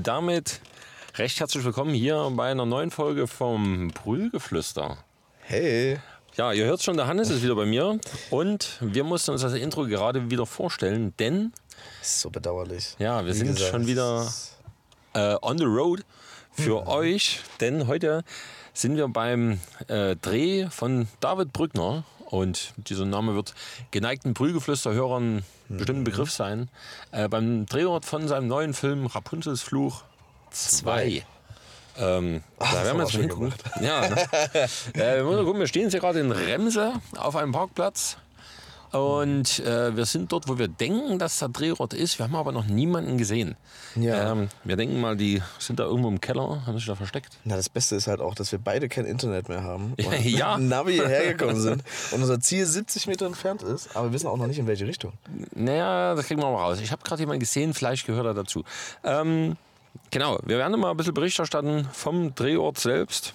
Und damit recht herzlich willkommen hier bei einer neuen Folge vom Brühlgeflüster. Hey. Ja, ihr hört schon, der Hannes ist wieder bei mir und wir mussten uns das Intro gerade wieder vorstellen, denn So bedauerlich. ja, wir Wie sind gesagt, schon wieder äh, on the road für euch, denn heute sind wir beim äh, Dreh von David Brückner und dieser Name wird geneigten Brühlgeflüster-Hörern bestimmt ein Begriff sein. Äh, beim Drehort von seinem neuen Film Rapunzels Fluch 2. Ähm, da werden wir haben jetzt wir mal hingucken. Ja, ne? äh, wir, gucken, wir stehen jetzt hier gerade in Remse auf einem Parkplatz. Und äh, wir sind dort, wo wir denken, dass der Drehort ist. Wir haben aber noch niemanden gesehen. Ja. Ähm, wir denken mal, die sind da irgendwo im Keller, haben sich da versteckt. Na, das Beste ist halt auch, dass wir beide kein Internet mehr haben. Ja, und ja. mit dem Navi hierher gekommen sind. Und unser Ziel 70 Meter entfernt ist, aber wir wissen auch noch nicht, in welche Richtung. Naja, das kriegen wir mal raus. Ich habe gerade jemanden gesehen, vielleicht gehört er dazu. Ähm, genau, wir werden mal ein bisschen Bericht erstatten vom Drehort selbst.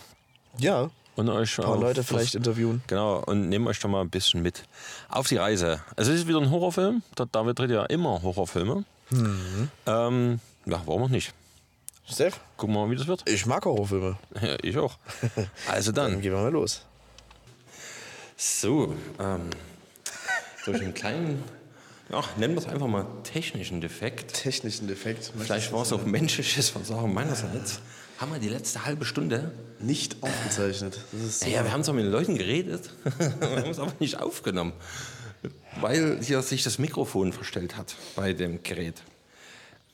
Ja, Und euch ein paar Leute vielleicht interviewen. Genau, und nehmen euch doch mal ein bisschen mit auf die Reise. Es ist wieder ein Horrorfilm. Der David dreht ja immer Horrorfilme. Mhm. Ähm, ja, warum auch nicht? Steph, Gucken wir mal, wie das wird. ich mag Horrorfilme. Ja, ich auch. Also Dann dann. gehen wir mal los. So, ähm, durch einen kleinen, ja, nennen wir es einfach mal technischen Defekt. Technischen Defekt. Vielleicht war es auch menschliches Versagen meinerseits. Haben wir die letzte halbe Stunde nicht aufgezeichnet. Ist Ja, wir haben zwar mit den Leuten geredet, wir haben es aber nicht aufgenommen, weil hier sich das Mikrofon verstellt hat bei dem Gerät.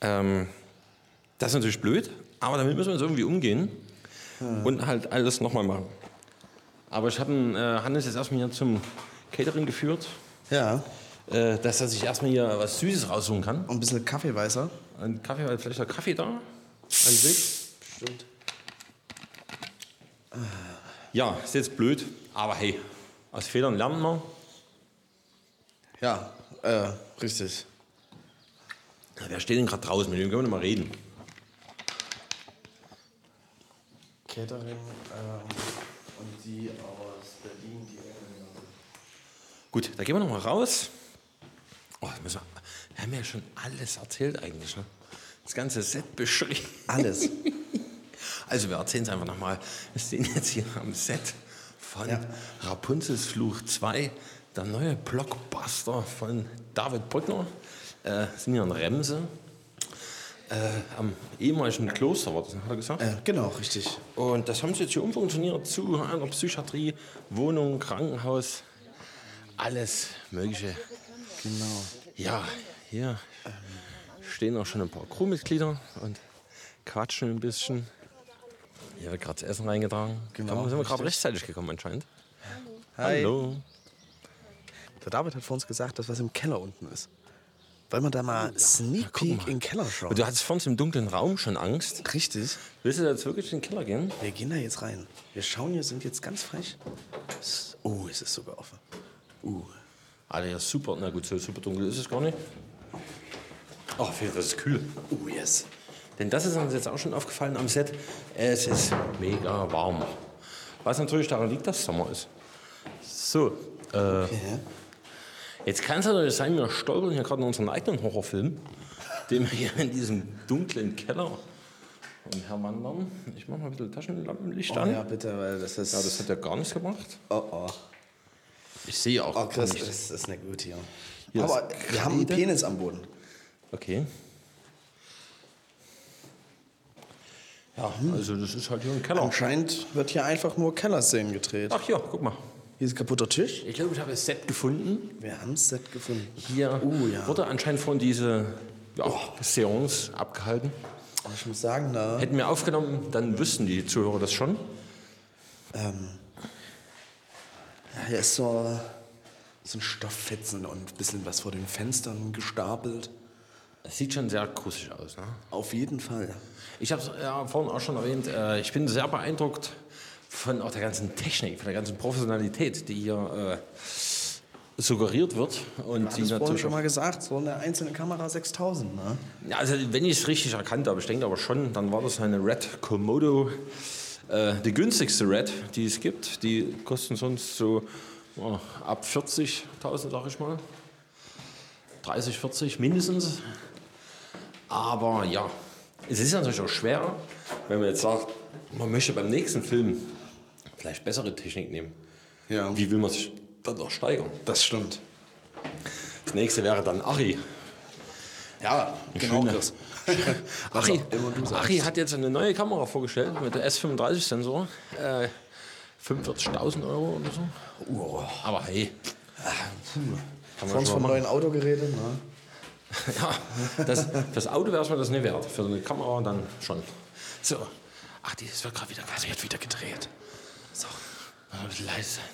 Ähm, das ist natürlich blöd, aber damit müssen wir jetzt irgendwie umgehen und halt alles nochmal machen. Aber ich habe äh, Hannes jetzt erstmal hier zum Catering geführt, ja, äh, dass er sich erstmal hier was Süßes raussuchen kann. und ein bisschen Kaffeeweißer. Ein Kaffee, vielleicht noch Kaffee da an sich. Stimmt. Ja, ist jetzt blöd, aber hey, aus Fehlern lernen wir. Ja, äh, richtig. Ja, Wer steht denn gerade draußen? Mit dem können wir noch mal reden. Catering ähm, und die aus Berlin, die Gut, da gehen wir noch mal raus. Oh, das müssen wir, wir haben ja schon alles erzählt eigentlich. Ne? Das ganze Set beschrieben. Alles. Also wir erzählen es einfach nochmal. Wir stehen jetzt hier am Set von Ja. Rapunzels Fluch 2, der neue Blockbuster von David Brückner. Äh, sind hier in Remse. Äh, am ehemaligen Kloster, war das, hat er gesagt? Äh, genau, richtig. Und das haben sie jetzt hier umfunktioniert zu einer Psychiatrie, Wohnung, Krankenhaus, alles Mögliche. Genau. Ja, hier stehen auch schon ein paar Crewmitglieder und quatschen ein bisschen. Hier wird gerade das Essen reingetragen. Genau, Komm, sind wir gerade rechtzeitig gekommen anscheinend. Hi. Hallo. Der David hat vor uns gesagt, dass was im Keller unten ist. Wollen wir da mal Sneak Peek mal. in den Keller schauen? Du hattest vor uns im dunklen Raum schon Angst. Richtig. Willst du jetzt wirklich in den Keller gehen? Wir gehen da jetzt rein. Wir schauen hier, sind jetzt ganz frech. Oh, es ist sogar offen. Uh. Alter, ja super. Na gut, so super dunkel ist es gar nicht. Ach, das ist kühl. Oh, yes. Denn das ist uns jetzt auch schon aufgefallen am Set. Es ist mega warm. Was natürlich daran liegt, dass Sommer ist. So, äh, jetzt kann es natürlich sein, wir stolpern hier gerade in unseren eigenen Horrorfilm, den wir hier in diesem dunklen Keller umherwandern. Ich mache mal ein bisschen Taschenlampenlicht Oh, an. ja, bitte, weil das ist. Ja, das hat ja gar nichts gemacht. oh, oh. Ich sehe auch Oh, nicht. das ist nicht gut hier. Hier Aber wir haben einen. Penis am Boden. Okay. Ja, also das ist halt hier ein Keller. Anscheinend wird hier einfach nur Kellerszenen gedreht. Ach ja, guck mal. Hier ist ein kaputter Tisch. Ich glaube, ich habe das Set gefunden. Wir haben das Set gefunden. Hier Oh, ja. wurde anscheinend von diese ja, Seance abgehalten. Ich muss sagen, da. Hätten wir aufgenommen, dann wüssten die Zuhörer das schon. Ähm, ja, hier ist so, so ein Stofffetzen und ein bisschen was vor den Fenstern gestapelt. Es sieht schon sehr gruselig aus. Ne? Auf jeden Fall. Ich habe es ja, vorhin auch schon erwähnt, äh, ich bin sehr beeindruckt von auch der ganzen Technik, von der ganzen Professionalität, die hier äh, suggeriert wird. Und Das die natürlich schon mal gesagt, so eine einzelne Kamera 6000, ne? Ja, also wenn ich es richtig erkannt habe, ich denke aber schon, dann war das eine Red Komodo, äh, die günstigste Red, die es gibt. Die kosten sonst so oh, ab 40.000, sag ich mal. 30, 40 mindestens. Aber ja, Es ist natürlich auch schwer, wenn man jetzt sagt, man möchte beim nächsten Film vielleicht bessere Technik nehmen. Ja. Wie will man sich dann noch steigern? Das stimmt. Das nächste wäre dann Ari. Ja, genau schöne- das. Ari, auch. Ari hat jetzt eine neue Kamera vorgestellt mit der S35-Sensor. Äh, 45.000 Euro oder so. Wow. Aber hey, kann man mal machen. neuen Auto geredet, ne? Ja, das, fürs Auto wäre es mir das nicht wert. Für so eine Kamera dann schon. So. Ach, die ist gerade wieder, also wird wieder gedreht. So. Mal ein bisschen leise sein.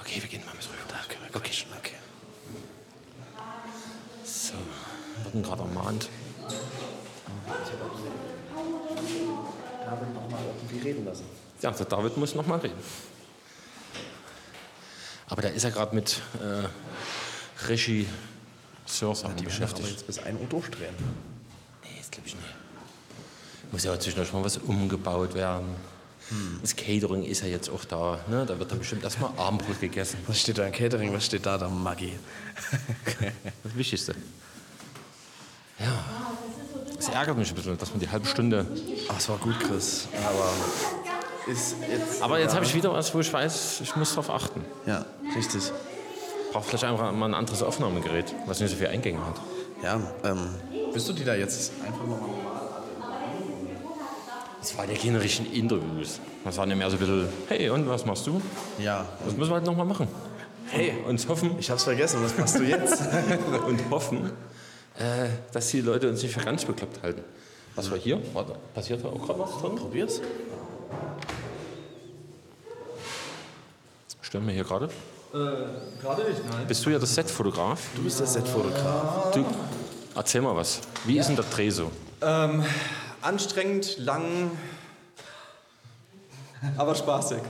Okay, wir gehen mal mit rüber. Okay, okay. Okay. So. Wurden gerade ermahnt. David noch mal irgendwie reden lassen. Ja, der David muss noch mal reden. Aber der ist ja gerade mit äh, Regisseur-Sachen Die beschäftigt. jetzt bis 1 Uhr durchdrehen. Nee, das glaube ich nicht. Muss ja zwischendurch mal was umgebaut werden. Das Catering ist ja jetzt auch da. Ne? Da wird dann bestimmt erstmal Abendbrot gegessen. Was steht da im Catering? Was steht da? Da Maggi. Das Wichtigste. Ja. Es ärgert mich ein bisschen, dass man die halbe Stunde. Ach, es war gut, Chris. Aber ist jetzt. Aber jetzt habe ich wieder was, wo ich weiß, ich muss darauf achten. Ja, richtig. Brauche vielleicht einfach mal ein anderes Aufnahmegerät, was nicht so viele Eingänge hat. Ja, ähm, bist du die da jetzt einfach nochmal normal? Es waren ja keine richtigen Interviews. Das waren ja mehr so ein bisschen, hey, und was machst du? Ja. Das müssen wir halt nochmal machen. Hey, Und hoffen, ich hab's vergessen. Was machst du jetzt? und hoffen, äh, dass die Leute uns nicht für ganz bekloppt halten. Was war hier? Warte, passiert da auch gerade was drin? Probier's. Stören wir hier gerade? Gerade nicht, nein. Bist du ja der Setfotograf? Du bist der Setfotograf. Du, erzähl mal was. Wie ist denn der Dreh so? Ähm, anstrengend, lang, aber spaßig.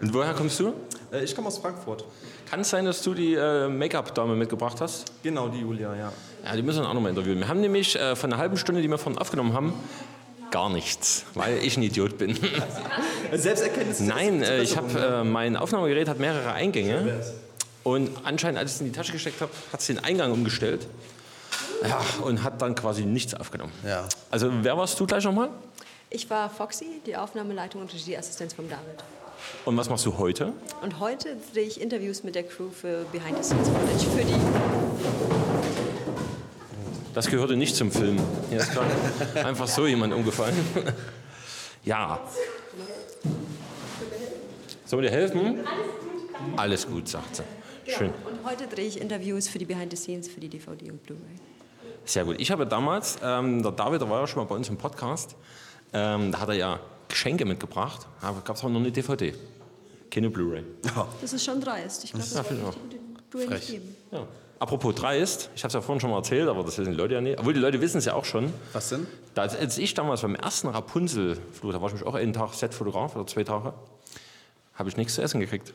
Und woher kommst du? Äh, ich komme aus Frankfurt. Kann es sein, dass du die äh, Make-up-Dame mitgebracht hast? Genau, die Julia, ja. Ja, die müssen wir auch nochmal interviewen. Wir haben nämlich äh, von einer halben Stunde, die wir vorhin aufgenommen haben, gar nichts, weil ich ein Idiot bin. Äh, Selbsterkenntnis. Nein, äh, ich habe äh, mein Aufnahmegerät hat mehrere Eingänge und anscheinend, als ich es in die Tasche gesteckt habe, hat es den Eingang umgestellt. Ja, und hat dann quasi nichts aufgenommen. Ja. Also, wer warst du gleich nochmal? Ich war Foxy, die Aufnahmeleitung und Regieassistenz von David. Und was machst du heute? Und heute drehe ich Interviews mit der Crew für Behind the Scenes Footage für die. Das gehörte nicht zum Film. Hier ist gerade einfach so jemand umgefallen. Ja. Soll wir dir helfen? Alles gut, sagt sie. Schön. Und heute drehe ich Interviews für die Behind the Scenes für die DVD und Blu-ray. Sehr gut. Ich habe damals, ähm, der David, der war ja schon mal bei uns im Podcast, ähm, da hat er ja Geschenke mitgebracht, aber gab es auch noch eine DVD. Keine Blu-ray. Das ist schon dreist. Ich glaube, das Ja, finde ich wollte Blu-ray nicht geben. Ja. Apropos dreist, ich habe es ja vorhin schon mal erzählt, aber das wissen die Leute ja nicht. Obwohl die Leute wissen es ja auch schon. Was denn? Da, als ich damals beim ersten Rapunzel-Flug, da war ich mich auch einen Tag Setfotograf oder zwei Tage, habe ich nichts zu essen gekriegt.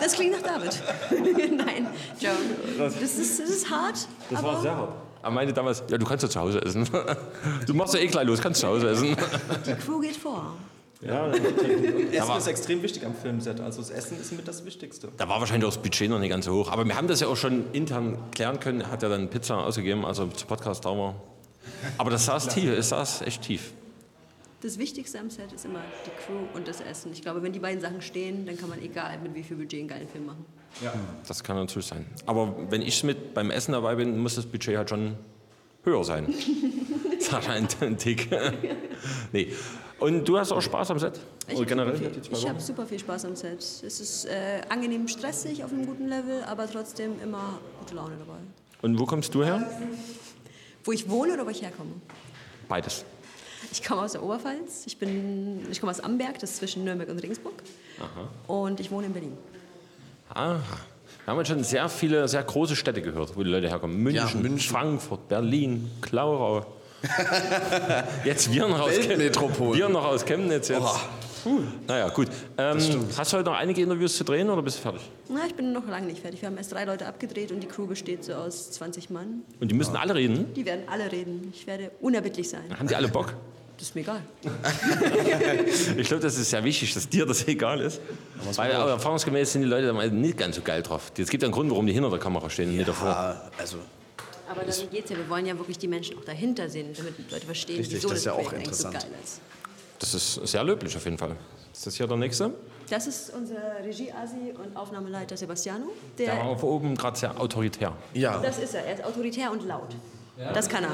Das klingt nach David. Nein, Joe. Das ist, das ist hart. aber sehr hart. Er meinte damals, ja, du kannst ja zu Hause essen. Du machst ja eh gleich los, kannst zu Hause essen. die Crew geht vor. Ja, Essen war- ist extrem wichtig am Filmset. Also das Essen ist mit das Wichtigste. Da war wahrscheinlich auch das Budget noch nicht ganz so hoch. Aber wir haben das ja auch schon intern klären können. Er hat ja dann Pizza ausgegeben, also zu Podcast da war. Aber das saß tief, es saß echt tief. Das Wichtigste am Set ist immer die Crew und das Essen. Ich glaube, wenn die beiden Sachen stehen, dann kann man egal mit wie viel Budget einen geilen Film machen. Das kann natürlich sein. Aber wenn ich mit beim Essen dabei bin, muss das Budget halt schon höher sein. Sag ein, ein Tick. nee. Und du hast auch Spaß am Set? Ich Oder habe generell? viel- ich super viel Spaß am Set. Es ist äh, angenehm stressig auf einem guten Level, aber trotzdem immer gute Laune dabei. Und wo kommst du her? Wo ich wohne oder wo ich herkomme? Beides. Ich komme aus der Oberpfalz. Ich, bin, ich komme aus Amberg, das ist zwischen Nürnberg und Regensburg. Und ich wohne in Berlin. Aha. Wir haben jetzt schon sehr viele, sehr große Städte gehört, wo die Leute herkommen. München, Ja, München. Frankfurt, Berlin, Klauerau. jetzt wir noch aus Chemnitz. Weltmetropole. Wir noch aus Chemnitz jetzt. Puh. Naja, gut. Ähm, hast du heute noch einige Interviews zu drehen oder bist du fertig? Na, ich bin noch lange nicht fertig. Wir haben erst drei Leute abgedreht und die Crew besteht so aus 20 Mann. Und die müssen alle reden? Die werden alle reden. Ich werde unerbittlich sein. Haben die alle Bock? Das ist mir egal. Ich glaube, das ist sehr wichtig, dass dir das egal ist. Weil aber erfahrungsgemäß sind die Leute da mal nicht ganz so geil drauf. Es gibt ja einen Grund, warum die hinter der Kamera stehen und nicht davor. Ja, also Aber darum geht es ja. Wir wollen ja wirklich die Menschen auch dahinter sehen, damit die Leute verstehen, Richtig, wieso das das, ist ja auch Projekt eigentlich so interessant. geil ist. Das ist sehr löblich auf jeden Fall. Ist das hier der nächste? Das ist unser Regie-Asi und Aufnahmeleiter Sebastiano. Der Der, war auf oben gerade sehr autoritär. Ja, das ist er. Er ist autoritär und laut. Das kann er.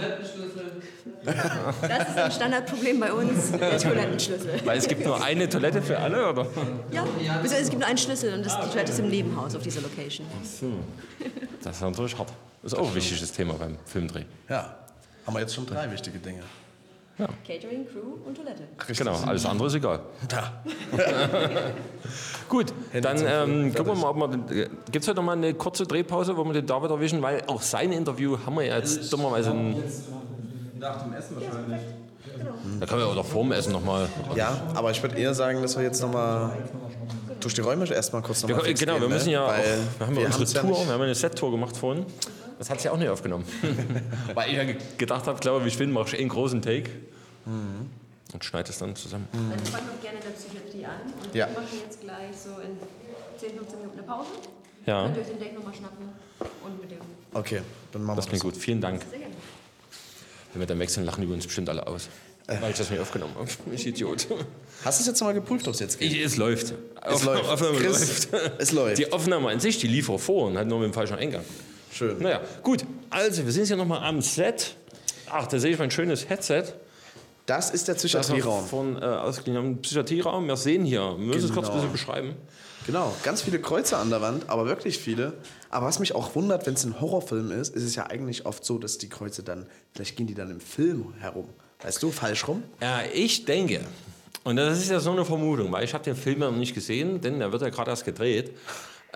Das ist ein Standardproblem bei uns, der Toilettenschlüssel. Weil es gibt nur eine Toilette für alle, oder? Ja, es gibt nur einen Schlüssel und das, die Toilette ist im Nebenhaus auf dieser Location. Das ist natürlich hart. Das ist auch ein wichtiges Thema beim Filmdreh. ja. Haben wir jetzt schon drei wichtige Dinge. Catering, Crew und Toilette. Genau, alles andere ist egal. Da. Gut, dann ähm, gucken wir mal, ob wir. Gibt es heute noch mal eine kurze Drehpause, wo wir den David erwischen? Weil auch sein Interview haben wir ja jetzt dummerweise. Ein, Nach dem Essen wahrscheinlich. da können wir auch noch vorm Essen nochmal. Ja, aber ich würde eher sagen, dass wir jetzt nochmal durch die Räume erstmal kurz nochmal Wir, genau, wir müssen ja. Auch, wir haben ja wir unsere ja Tour, nicht- wir haben eine Set-Tour gemacht vorhin. Das hat sie auch nicht aufgenommen. Weil ich ja ge- gedacht habe, glaube ich, bin, mache ich einen großen Take. Und schneide es dann zusammen. Also ich fange noch gerne in der Psychiatrie an und Ja. wir machen jetzt gleich so in 10, 15 Minuten eine Pause. Ja. Könnt ihr euch den Deck nochmal schnappen und mit dem Okay, dann machen Das wir klingt das. gut. Vielen Dank. sehr gerne. Wenn wir dann wechseln, lachen die uns bestimmt alle aus. Weil ich das nicht aufgenommen habe. Ich Idiot. Hast du es jetzt mal geprüft, ob es jetzt geht? Ich, es läuft. Es läuft. Aufnahme Chris, läuft. es läuft. Die Aufnahme an sich, die lief vor und hat nur mit dem falschen Eingang. Schön. Naja, gut. Also, wir sind jetzt hier nochmal am Set. Ach, da sehe ich mein schönes Headset. Das ist der Psychiatrieraum. von äh, ausgeliehen haben. Psychiatrieraum. Wir sehen hier. Wir müssen es kurz ein Genau. bisschen beschreiben. Genau, ganz viele Kreuze an der Wand, aber wirklich viele. Aber was mich auch wundert, wenn es ein Horrorfilm ist, ist es ja eigentlich oft so, dass die Kreuze dann, vielleicht gehen die dann im Film herum. Weißt du, falsch rum? Ja, ich denke, und das ist ja so eine Vermutung, weil ich habe den Film ja noch nicht gesehen, denn der wird ja gerade erst gedreht.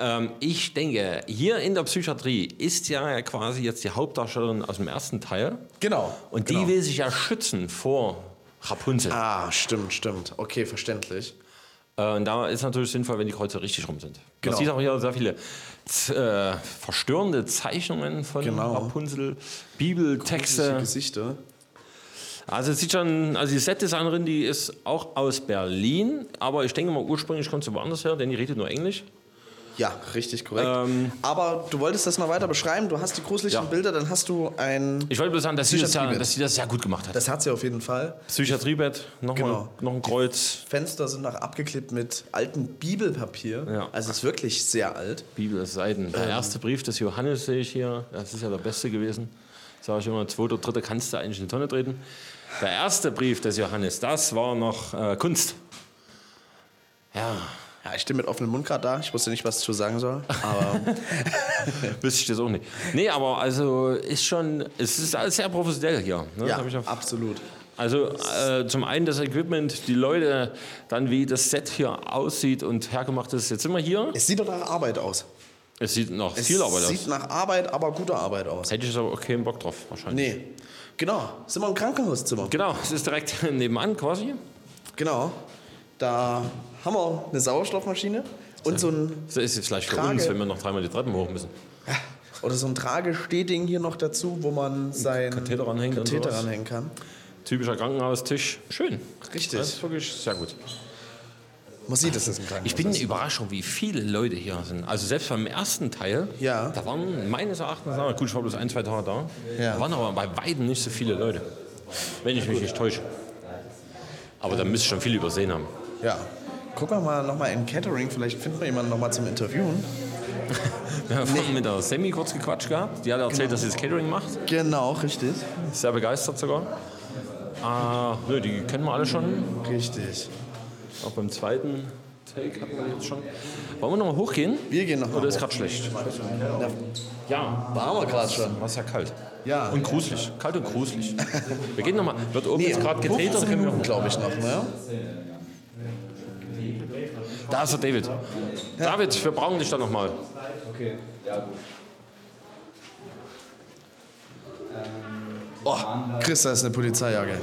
Ähm, ich denke, hier in der Psychiatrie ist ja quasi jetzt die Hauptdarstellerin aus dem ersten Teil. Genau. Und genau. die will sich ja schützen vor Rapunzel. Ah, stimmt, stimmt. Okay, verständlich. Äh, und da ist natürlich sinnvoll, wenn die Kreuze richtig rum sind. Genau. Man sieht auch hier sehr viele äh, verstörende Zeichnungen von Genau. Rapunzel, Bibeltexte. Gesichter. Also es sieht schon, also die Setdesignerin, die ist auch aus Berlin, aber ich denke mal ursprünglich kommt sie woanders her, denn die redet nur Englisch. Ja, richtig korrekt. Aber du wolltest das mal weiter beschreiben. Du hast die gruseligen Ähm. Ja. Bilder, dann hast du ein. Ich wollte bloß sagen, dass sie, das, ja, dass sie das sehr gut gemacht hat. Das hat sie auf jeden Fall. Psychiatriebett, nochmal Genau. noch ein Kreuz, Fenster sind noch abgeklebt mit altem Bibelpapier. Ja. Also es ist wirklich sehr alt. Bibel, Seiten. Der erste Brief des Johannes sehe ich hier, das ist ja der beste gewesen. Sage ich immer, zweiter, dritter kannst du eigentlich in die Tonne treten. Der erste Brief des Johannes, das war noch äh, Kunst. Ja, Ja, ich stehe mit offenem Mund gerade da. Ich wusste nicht, was ich zu sagen soll. Aber wüsste ich das auch nicht. Nee, aber also ist schon, es ist alles sehr professionell hier. Ne? ja, auch- absolut. Also äh, zum einen das Equipment, die Leute, dann wie das Set hier aussieht und hergemacht ist. Jetzt sind wir hier. Es sieht doch nach Arbeit aus. Es sieht noch Es viel Arbeit sieht aus. nach Arbeit, aber guter Arbeit aus. Hätte ich aber auch keinen Bock drauf, wahrscheinlich. Nee. Genau. Sind wir im Krankenhauszimmer. Genau, es ist direkt nebenan quasi. Genau. Da haben wir eine Sauerstoffmaschine und so ein, Das ist jetzt vielleicht für Trage. uns, wenn wir noch dreimal die Treppen hoch müssen. oder so ein Tragestehding hier noch dazu, wo man sein Katheter ranhängt und Katheter ranhängen kann. Typischer Krankenhaustisch. Schön. Richtig. Das ist wirklich sehr gut. Man sieht, das ein Krankenhaus Ich bin überrascht, wie viele Leute hier sind. Also selbst beim ersten Teil, Ja. da waren meines Erachtens, gut, ich war bloß ein, zwei Tage da, Ja. da waren aber bei weitem nicht so viele Leute. Wenn ich mich nicht täusche. Aber da müsste ich schon viel übersehen haben. Ja. Gucken wir mal nochmal in Catering. Vielleicht finden wir jemanden nochmal zum Interviewen. Wir haben mit der Semi kurz gequatscht gehabt. Die hat erzählt, dass sie das Catering macht. Genau, richtig. Sehr begeistert sogar. Ah, nö, die kennen wir alle schon. Richtig. Auch beim zweiten Take hatten wir jetzt schon. Wollen wir nochmal hochgehen? Wir gehen noch mal Oder ist gerade schlecht? Ja, haben wir gerade schon. war es ja kalt. Ja. Und gruselig. Kalt und gruselig. Wir gehen nochmal. Wird oben jetzt gerade gedreht oder 15 können wir Minuten, glaube ich, noch. Ne? Da ist der David. David, wir brauchen dich da nochmal. Oh, Chris, da ist eine Polizeijacke.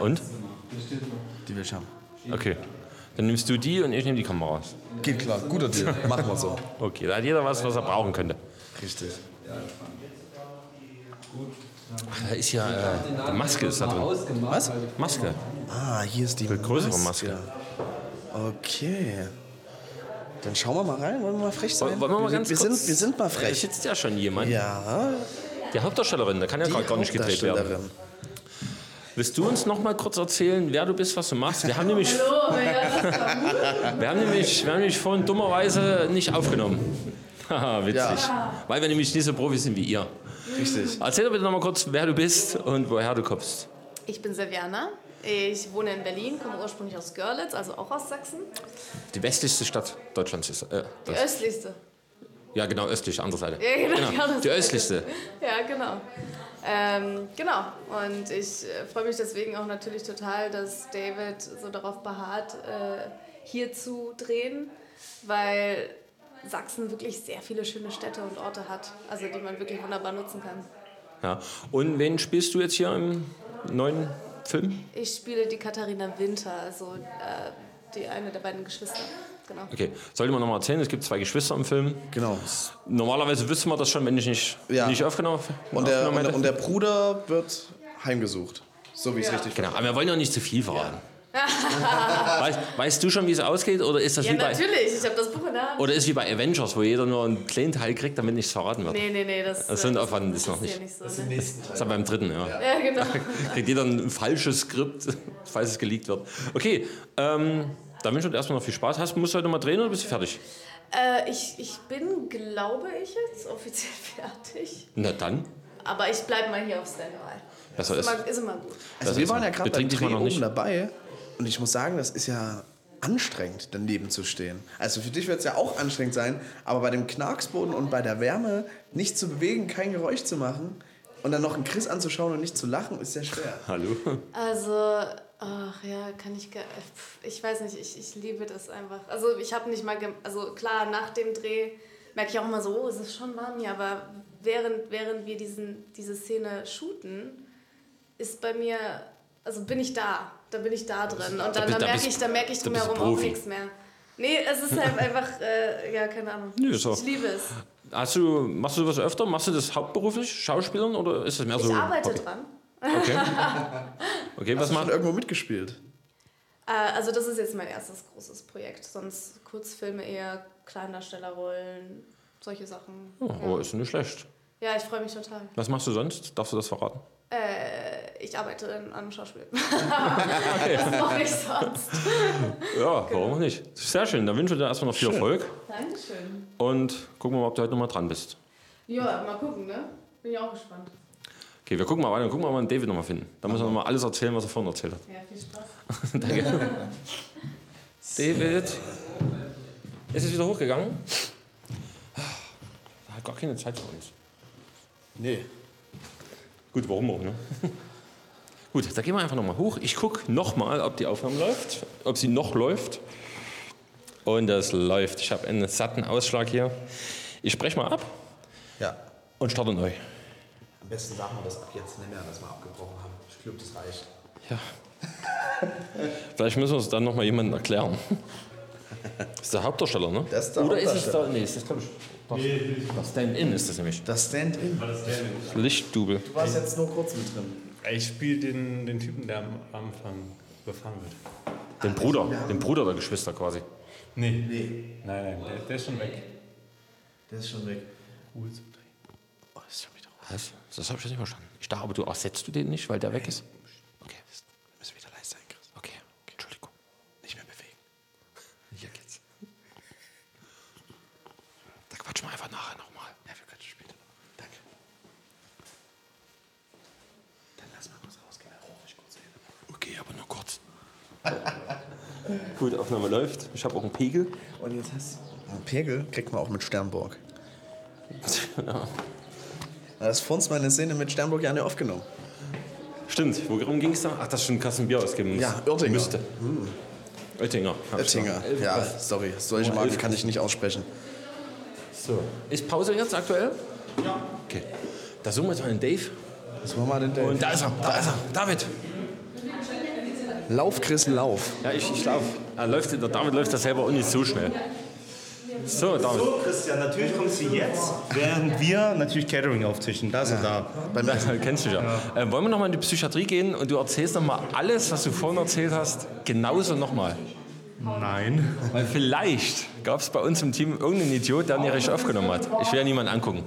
Und? Die will ich haben. Okay. Dann nimmst du die und ich nehme die Kameras. Geht klar, guter Deal. Machen wir so. Okay, da hat jeder was, was er brauchen könnte. Richtig. Ach, da ist ja äh, die Maske ist da drin. Was? Maske. Ah, hier ist die größere Maske. Okay. Dann schauen wir mal rein. Wollen wir mal frech sein? Wollen wir mal ganz wir, kurz, sind, wir sind mal Da frech. sitzt ja schon jemand. Ja. Die Hauptdarstellerin, da kann ja gerade gar nicht gedreht werden. Willst du uns noch mal kurz erzählen, wer du bist, was du machst? Wir haben nämlich, Hallo, ja, wir haben nämlich, wir haben nämlich vorhin dummerweise nicht aufgenommen. Haha, witzig. Weil wir nämlich nicht so Profis sind wie ihr. Richtig. Erzähl doch bitte noch mal kurz, wer du bist und woher du kommst. Ich bin Silviana. Ich wohne in Berlin, komme ursprünglich aus Görlitz, also auch aus Sachsen. Die westlichste Stadt Deutschlands ist. Äh, Die östlichste. Ja, genau, östlich, andere Seite. Ja, genau, die Genau, die östlichste. Ja, genau. Ähm, genau. Und ich äh, freue mich deswegen auch natürlich total, dass David so darauf beharrt, äh, hier zu drehen, weil Sachsen wirklich sehr viele schöne Städte und Orte hat, also die man wirklich wunderbar nutzen kann. Ja. Und wen spielst du jetzt hier im neuen Film? Ich spiele die Katharina Winter, also äh, die eine der beiden Geschwister. Genau. Okay, sollte man noch mal erzählen, es gibt zwei Geschwister im Film. Genau. Normalerweise wüsste man das schon, wenn ich nicht, Ja. nicht aufgenommen, Und der, aufgenommen und, hätte. und der Bruder wird heimgesucht. So wie ich es richtig Genau, aber wir wollen ja nicht zu viel verraten. Weißt, weißt du schon, wie es ausgeht? Oder ist das Ja, wie bei, natürlich, ich habe das Buch in der Hand. oder ist wie bei Avengers, wo jeder nur einen kleinen Teil kriegt, damit nichts verraten wird? Nee, nee, nee, das, Das sind äh, Aufwand ist noch ja nicht. nicht so. Ne? Das ist ja beim dritten, ja. Ja, genau. Kriegt jeder ein falsches Skript, falls es geleakt wird. Okay, ähm, dann wünsche ich dir erstmal noch viel Spaß. Hast, musst du heute mal drehen oder bist du fertig? Äh, ich, ich bin, glaube ich, jetzt offiziell fertig. Na dann. Aber ich bleibe mal hier auf Standby. Besser Ist ist. immer, ist immer gut. Also Das wir ist waren ja gerade beim dich mal Dreh noch oben dabei und ich muss sagen, das ist ja anstrengend, daneben zu stehen. Also für dich wird es ja auch anstrengend sein, aber bei dem Knarksboden und bei der Wärme nicht zu bewegen, kein Geräusch zu machen und dann noch einen Chris anzuschauen und nicht zu lachen, ist sehr schwer. Hallo. Also, ach ja, kann ich Ich weiß nicht, ich, ich liebe das einfach. Also, ich habe nicht mal. Also, klar, nach dem Dreh merke ich auch immer so, oh, es ist schon warm hier, aber während, während wir diesen, diese Szene shooten, ist bei mir. Also, bin ich da. Da bin ich da drin. Und dann, bist- dann da merke ich, dann merke ich da bist du drumherum auch nichts mehr. Nee, es ist halt einfach, äh, ja, keine Ahnung. Nö, ist so. Ich liebe es. Hast du, machst du sowas öfter? Machst du das hauptberuflich, Schauspielern, oder ist das mehr so? Ich arbeite okay. dran. Okay. Okay, was Hast du schon macht. irgendwo mitgespielt? Äh, also das ist jetzt mein erstes großes Projekt. Sonst Kurzfilme eher, Kleindarstellerrollen, solche Sachen. Oh, aber ist nicht schlecht. Ja, ich freue mich total. Was machst du sonst? Darfst du das verraten? Äh, ich arbeite in, an einem Schauspiel. das mache ich sonst. Ja, warum auch nicht? Sehr schön. Dann wünsche ich dir erstmal noch viel Erfolg Dankeschön. und gucken wir mal, ob du heute noch mal dran bist. Ja, mal gucken, ne? Bin ich auch gespannt. Okay, wir gucken mal weiter. Gucken wir mal, ob wir David noch mal finden. Dann muss er noch mal alles erzählen, was er vorhin erzählt hat. Ja, viel Spaß. Danke. David. Ist es wieder hochgegangen? Er hat gar keine Zeit für uns. Nee. Gut, warum auch, ne? Gut, da gehen wir einfach nochmal hoch. Ich gucke nochmal, ob die Aufnahme läuft, ob sie noch läuft. Und das läuft. Ich habe einen satten Ausschlag hier. Ich spreche mal ab Ja. und starte neu. Am besten sagen wir das ab jetzt nicht mehr, dass wir abgebrochen haben. Ich glaube, das reicht. Ja. Vielleicht müssen wir es dann nochmal jemandem erklären. Das ist der Hauptdarsteller, ne? Das ist der Oder ist es der. Nee, ist das, glaube ich. Das, das Stand-In ist das nämlich. Das Stand-in. Lichtdubel. Du warst jetzt nur kurz mit drin. Ich spiele den, den Typen, der am Anfang befahren wird. Den Bruder. Den Bruder der Geschwister quasi. Nee. Nee, Nein, nein, der, der ist schon weg. der ist schon weg. Ruhe zum Drehen. Oh, das ist schon wieder Was? Das habe ich jetzt nicht verstanden. Ich dachte, aber du ersetzt du den nicht, weil der weg ist? Okay. Wir müssen wieder leise sein, Chris. Okay. Entschuldigung. Nicht mehr bewegen. Hier geht's. Da quatschen wir einfach nachher nochmal. Ja, wir quatschen später noch. Danke. Dann lass mal kurz rausgehen. Dann rufe ich kurz hin. Okay, aber nur kurz. Gut, Aufnahme läuft. Ich habe auch einen Pegel. Und jetzt hast du. Einen Pegel kriegt man auch mit Sternburg. ja. Das ist vor uns meine Szene mit Sternburg ja nicht aufgenommen. Stimmt, worum ging es da? Ach, dass schon Kassenbier ausgeben muss. Ja, Oettinger. Müsste. Oettinger. hab ich Oettinger. gesagt. Elf- Ja, sorry. Solche Marken elf. kann ich nicht aussprechen. So. Ist Pause jetzt aktuell? Ja. Okay. Da suchen wir jetzt mal den Dave. Was machen wir denn da? Und da ist er, da ist er. David. Lauf, Chris, lauf. Ja, ich, ich laufe. Er läuft, der David läuft da selber auch nicht so schnell. So, David. So, Christian, natürlich kommt sie jetzt, während wir natürlich Catering auftischen. Da ist er da. Da, kennst du ja. Äh, wollen wir nochmal in die Psychiatrie gehen und du erzählst nochmal alles, was du vorhin erzählt hast, genauso nochmal? Nein. Weil vielleicht gab es bei uns im Team irgendeinen Idiot, der nicht richtig aufgenommen hat. Ich will ja niemanden angucken.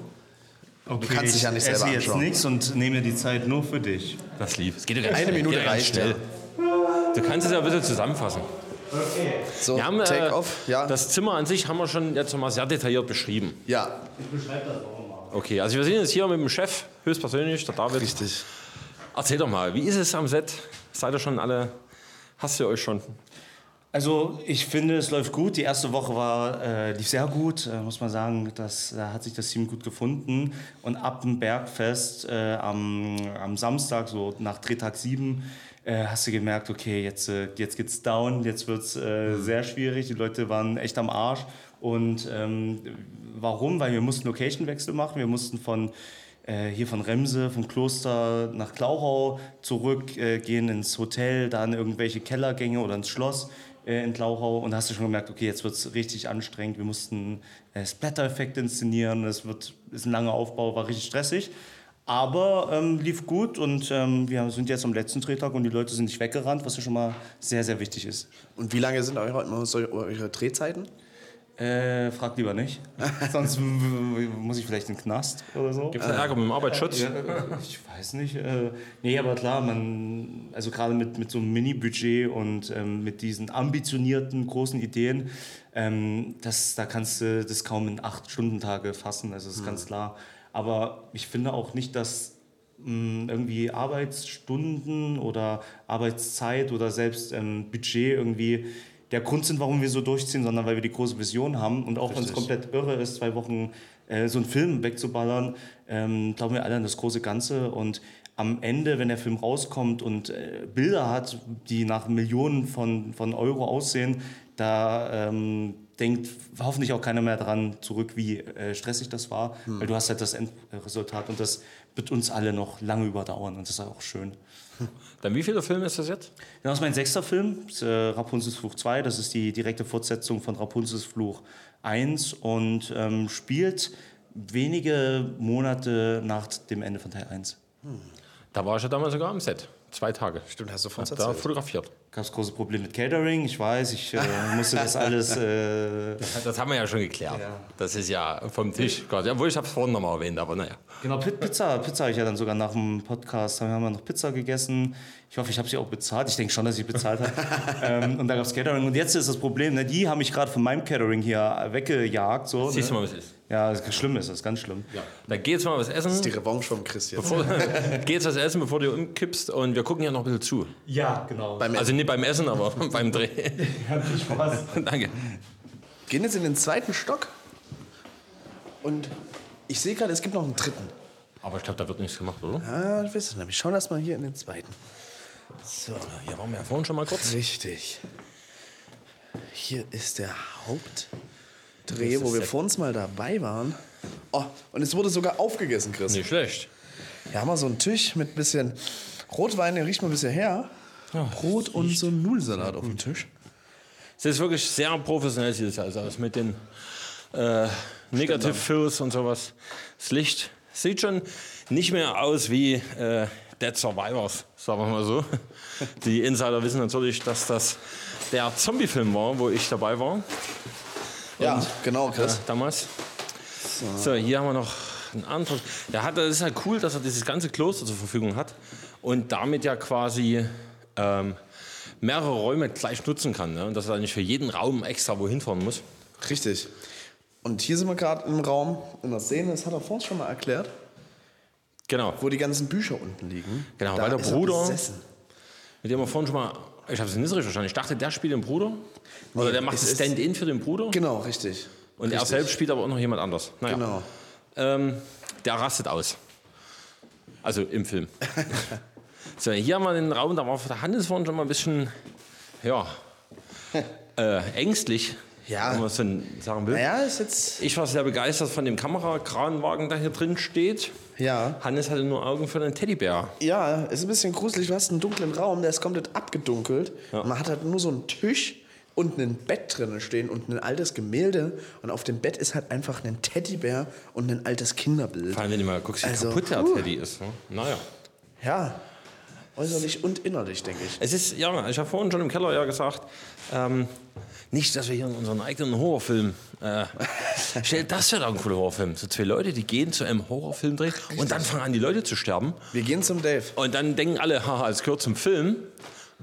Okay, Du kannst dich ja nicht ich selber esse jetzt nichts und nehme die Zeit nur für dich. Das lieb. Es geht ja Eine. Minute ja reicht, schnell. Du kannst es ja ein bisschen zusammenfassen. So, Wir haben, äh, Take off. Ja. Das Zimmer an sich haben wir schon jetzt mal sehr detailliert beschrieben. ja, Okay, also wir sind jetzt hier mit dem Chef, höchstpersönlich, der David. richtig. Erzähl doch mal, wie ist es am Set? Seid ihr schon alle, hast ihr euch schon? Also ich finde, es läuft gut. Die erste Woche war, äh, lief sehr gut, äh, muss man sagen. Das, da hat sich das Team gut gefunden. Und ab dem Bergfest äh, am, am Samstag, so nach Drehtag 7, äh, hast du gemerkt, okay, jetzt, äh, jetzt geht's down, jetzt wird's äh, sehr schwierig. Die Leute waren echt am Arsch. Und ähm, warum? Weil wir mussten Location-Wechsel machen. Wir mussten von äh, hier von Remse, vom Kloster nach Klauchau zurückgehen äh, ins Hotel, dann irgendwelche Kellergänge oder ins Schloss in Klauchau. Und da hast du schon gemerkt, okay, jetzt wird es richtig anstrengend. Wir mussten äh, Splatter-Effekte inszenieren. Das wird, ist ein langer Aufbau, war richtig stressig. Aber ähm, lief gut und ähm, wir sind jetzt am letzten Drehtag und die Leute sind nicht weggerannt, was ja schon mal sehr, sehr wichtig ist. Und wie lange sind eure, eure Drehzeiten? Äh, frag lieber nicht. Sonst muss ich vielleicht in den Knast oder so. Gibt es Ärger mit dem Arbeitsschutz? Ja, ich weiß nicht. Äh, nee, aber klar, man, also gerade mit, mit so einem Mini-Budget und ähm, mit diesen ambitionierten großen Ideen, ähm, das, da kannst du das kaum in acht Stundentage fassen, also das ist ganz klar. Aber ich finde auch nicht, dass mh, irgendwie Arbeitsstunden oder Arbeitszeit oder selbst ähm, Budget irgendwie der Grund sind, warum wir so durchziehen, sondern weil wir die große Vision haben. Und auch wenn es komplett irre ist, zwei Wochen äh, so einen Film wegzuballern, ähm, glauben wir alle an das große Ganze. Und am Ende, wenn der Film rauskommt und äh, Bilder hat, die nach Millionen von, von Euro aussehen, da ähm, denkt hoffentlich auch keiner mehr daran zurück, wie äh, stressig das war, weil du hast halt das Endresultat und das wird uns alle noch lange überdauern und das ist auch schön. Dann wie viele Filme ist das jetzt? Ja, das ist mein sechster Film, ist, äh, Rapunzels Fluch 2. Das ist die direkte Fortsetzung von Rapunzels Fluch 1 und ähm, spielt wenige Monate nach dem Ende von Teil 1. Da war ich ja damals sogar am Set. Zwei Tage. Stimmt, hast du von Da fotografiert. Gab es große Probleme mit Catering, ich weiß, ich äh, musste das alles. Äh, Das haben wir ja schon geklärt. Das ist ja vom Tisch. quasi. Obwohl, ich habe es vorhin nochmal erwähnt, aber naja. genau, Pi- Pizza, Pizza habe ich ja dann sogar nach dem Podcast, haben wir noch Pizza gegessen. Ich hoffe, ich habe sie auch bezahlt. Ich denke schon, dass ich bezahlt habe. ähm, und da gab es Catering. Und jetzt ist das Problem, ne, die haben mich gerade von meinem Catering hier weggejagt. So, Siehst du ne? mal, was es ist. Ja, das ist schlimm ist, das ist ganz schlimm. Da geht's mal was essen. Die Revanche vom Chris jetzt. Bevor, geht's was essen, bevor du umkippst und wir gucken ja noch ein bisschen zu. Ja, genau. Beim Also nicht beim Essen, aber beim Dreh. Ja, viel Spaß. Danke. gehen jetzt in den zweiten Stock und ich sehe gerade, es gibt noch einen dritten. Aber ich glaube, da wird nichts gemacht, oder? Ah, ich weiß es nicht. Wir schauen erst mal hier in den zweiten. So, hier waren wir ja vorhin schon mal kurz. Richtig. Hier ist der Hauptdreh, Das wo wir vor uns mal dabei waren. Oh, und es wurde sogar aufgegessen, Chris. Nicht schlecht. Hier haben wir so einen Tisch mit bisschen Rotwein, der riecht mal ein bisschen her. Brot und so ein Nudelsalat auf dem Tisch. Es ist wirklich sehr professionell, sieht es also aus mit den äh, Negative Fills und sowas. Das Licht sieht schon nicht mehr aus wie äh, Dead Survivors, sagen wir mal so. Die Insider wissen natürlich, dass das der Zombie-Film war, wo ich dabei war Ja, genau, Chris. äh, damals. So. hier haben wir noch einen anderen. Der hat, das ist halt cool, dass er dieses ganze Kloster zur Verfügung hat und damit ja quasi ähm, mehrere Räume gleich nutzen kann. Ne? Und dass er nicht für jeden Raum extra wohin fahren muss. Richtig. Und hier sind wir gerade im Raum, in der Szene, das hat er vorhin schon mal erklärt, Genau, wo die ganzen Bücher unten liegen. Genau, da weil der ist er Bruder- mit dem wir vorhin schon mal. Ich habe es nicht richtig verstanden. Ich dachte, der spielt den Bruder. Oder Nee, der macht ist- Stand-in für den Bruder. Genau, richtig. Und er Richtig. selbst spielt aber auch noch jemand anders. Naja. Genau. Ähm, der rastet aus. Also im Film. so, hier haben wir den Raum, da war der Hannes vorhin schon mal ein bisschen, ja, äh, ängstlich, Ja. wenn man es so sagen will. Naja, ist jetzt. Ich war sehr begeistert von dem Kamerakranwagen, der hier drin steht. Ja. Hannes hatte nur Augen für einen Teddybär. Ja, ist ein bisschen gruselig. Du hast einen dunklen Raum, der ist komplett abgedunkelt. Man hat halt nur so einen Tisch und ein Bett drinnen stehen und ein altes Gemälde. Und auf dem Bett ist halt einfach ein Teddybär und ein altes Kinderbild. Vor allem, wenn du mal guckst, wie Also, kaputt der puh. Teddy ist. Ne? Naja. Ja. Äußerlich und innerlich, denke ich. Es ist, ja, ich habe vorhin schon im Keller ja gesagt, ähm, nicht, dass wir hier in unseren eigenen Horrorfilm, äh, stell das wäre doch ein cooler Horrorfilm. So zwei Leute, die gehen zu einem Horrorfilm drehen und dann fangen an, die Leute zu sterben. Wir gehen zum Dave. Und dann denken alle, haha, es gehört zum Film.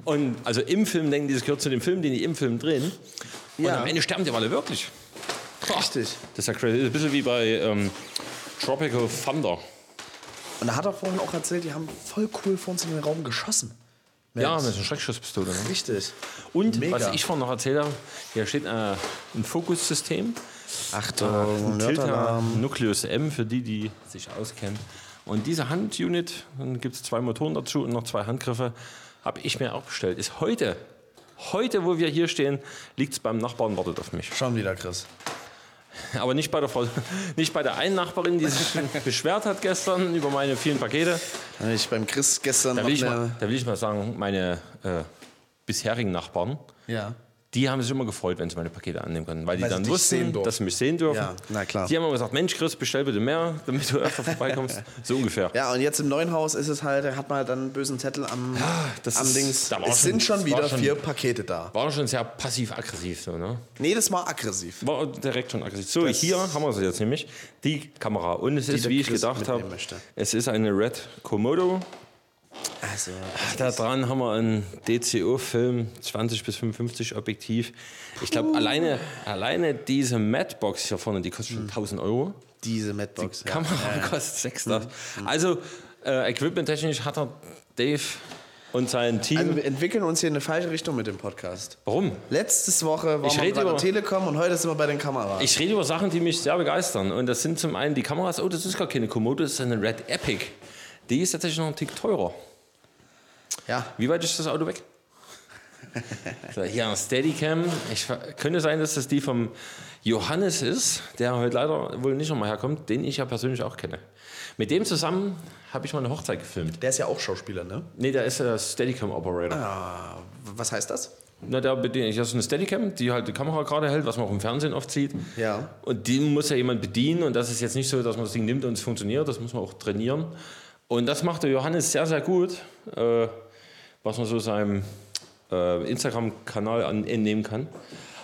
Und also im Film denken die, es gehört zu dem Film, den die im Film drehen. Und Ja. am Ende sterben die aber alle wirklich. Richtig. Das ist ja crazy. Ein bisschen wie bei ähm, Tropical Thunder. Und da hat er vorhin auch erzählt, die haben voll cool vor uns in den Raum geschossen. Ja, mit einer Schreckschusspistole. Ne? Richtig. Und Mega. was ich vorhin noch erzählt habe, hier steht äh, ein Fokussystem. Achtung, Ein Tilter. Nucleus M für die, die sich auskennen. Und diese Handunit, dann gibt es zwei Motoren dazu und noch zwei Handgriffe, habe ich mir auch bestellt. Ist heute, heute, wo wir hier stehen, liegt es beim Nachbarn, wartet auf mich. Schon wieder, Chris. Aber nicht bei der Frau, nicht bei der einen Nachbarin, die sich beschwert hat gestern über meine vielen Pakete. Ich beim Chris gestern Da will ich mal, da will ich mal sagen, meine äh, bisherigen Nachbarn, Ja. Die haben sich immer gefreut, wenn sie meine Pakete annehmen konnten, weil die Weil sie dann wussten, dass sie mich sehen dürfen. Ja, na klar. Die haben immer gesagt, Mensch, Chris, bestell bitte mehr, damit du öfter vorbeikommst. So ungefähr. Ja, und jetzt im neuen Haus ist es halt, er hat mal dann einen bösen Zettel am, das am ist- Dings. da Es schon- sind schon wieder schon- vier Pakete da. War schon sehr passiv-aggressiv. So, ne? Nee, das war aggressiv. War direkt schon aggressiv. So, hier haben wir sie jetzt nämlich, die Kamera. Und es ist, wie ich Chris gedacht habe, es ist eine Red Komodo. Also, Da dran haben wir einen DCO-Film, 20 bis 55 Objektiv. Ich glaube, alleine, alleine diese Matbox hier vorne, die kostet schon 1000 Euro. diese Madbox. Die Kamera kostet 6000. Also, äh, equipmenttechnisch hat er Dave und sein Team. Also wir entwickeln uns hier in eine falsche Richtung mit dem Podcast. Warum? Letztes Woche waren Ich wir rede bei der über- Telekom und heute sind wir bei den Kameras. Ich rede über Sachen, die mich sehr begeistern. Und das sind zum einen die Kameras. Oh, das ist gar keine Komodo, das ist eine Red Epic. Die ist tatsächlich noch ein Tick teurer. Ja, Wie weit ist das Auto weg? so, hier eine Steadicam. Ich, könnte sein, dass das die vom Johannes ist, der heute leider wohl nicht nochmal herkommt, den ich ja persönlich auch kenne. Mit dem zusammen habe ich mal eine Hochzeit gefilmt. der ist ja auch Schauspieler, ne? Nee, der ist der Steadicam-Operator. Ah, was heißt das? Na, der bedient, das ist eine Steadicam, die halt die Kamera gerade hält, was man auch im Fernsehen oft sieht. Ja. Und die muss ja jemand bedienen und das ist jetzt nicht so, dass man das Ding nimmt und es funktioniert, das muss man auch trainieren. Und das macht der Johannes sehr, sehr gut, äh, was man so seinem äh, Instagram-Kanal an- entnehmen kann.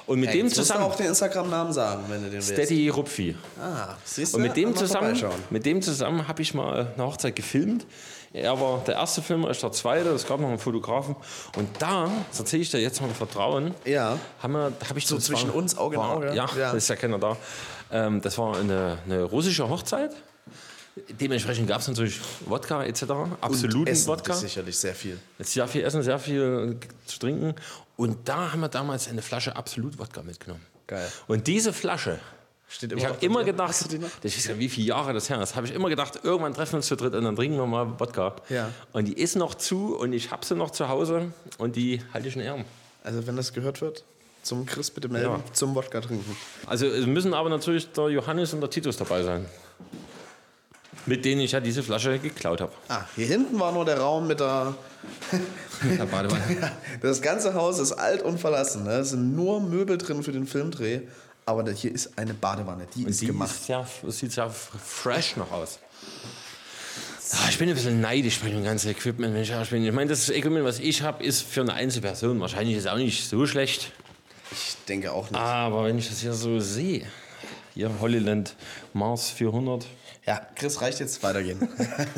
Und mit Ey, dem jetzt musst du zusammen, auch den Instagram-Namen sagen, wenn du den willst. Steady Rupfi. Ah, siehst du? Und mit dem zusammen, mit dem zusammen habe ich mal eine Hochzeit gefilmt. Er war der erste Filmer, ich der zweite. Es gab noch einen Fotografen. Und da, das erzähle ich dir jetzt mal mit Vertrauen, Ja. haben wir, habe ich So zwischen war- uns, Auge in war, Auge? Ja, Ja. ist ja keiner da. Ähm, das war eine, eine russische Hochzeit. Dementsprechend gab es natürlich Wodka etc. Absoluten Essen Wodka. ist sicherlich sehr viel. Sehr viel Essen, sehr viel zu trinken. Und da haben wir damals eine Flasche Absolut Wodka mitgenommen. Geil. Und diese Flasche, Steht immer ich habe immer gedacht, das ist ja wie viele Jahre das her ist, habe ich immer gedacht, irgendwann treffen wir uns zu dritt und dann trinken wir mal Wodka. Ja. Und die ist noch zu und ich habe sie noch zu Hause und die halte ich in Ehren. Also wenn das gehört wird, zum Chris bitte melden, Ja. zum Wodka trinken. Also es müssen aber natürlich der Johannes und der Titus dabei sein. Mit denen ich ja diese Flasche geklaut habe. Ah, hier hinten war nur der Raum mit der... Der Badewanne. Das ganze Haus ist alt und verlassen. Ne? Es sind nur Möbel drin für den Filmdreh. Aber hier ist eine Badewanne, die ist Die gemacht. ist das sieht sehr fresh noch aus. Ah, ich bin ein bisschen neidisch bei dem ganzen Equipment. wenn Ich ich meine, das Equipment, was ich habe, ist für eine Einzelperson wahrscheinlich ist auch nicht so schlecht. Ich denke auch nicht. Aber wenn ich das hier so sehe, hier Holyland Mars 400. Ja, Chris, reicht jetzt weitergehen.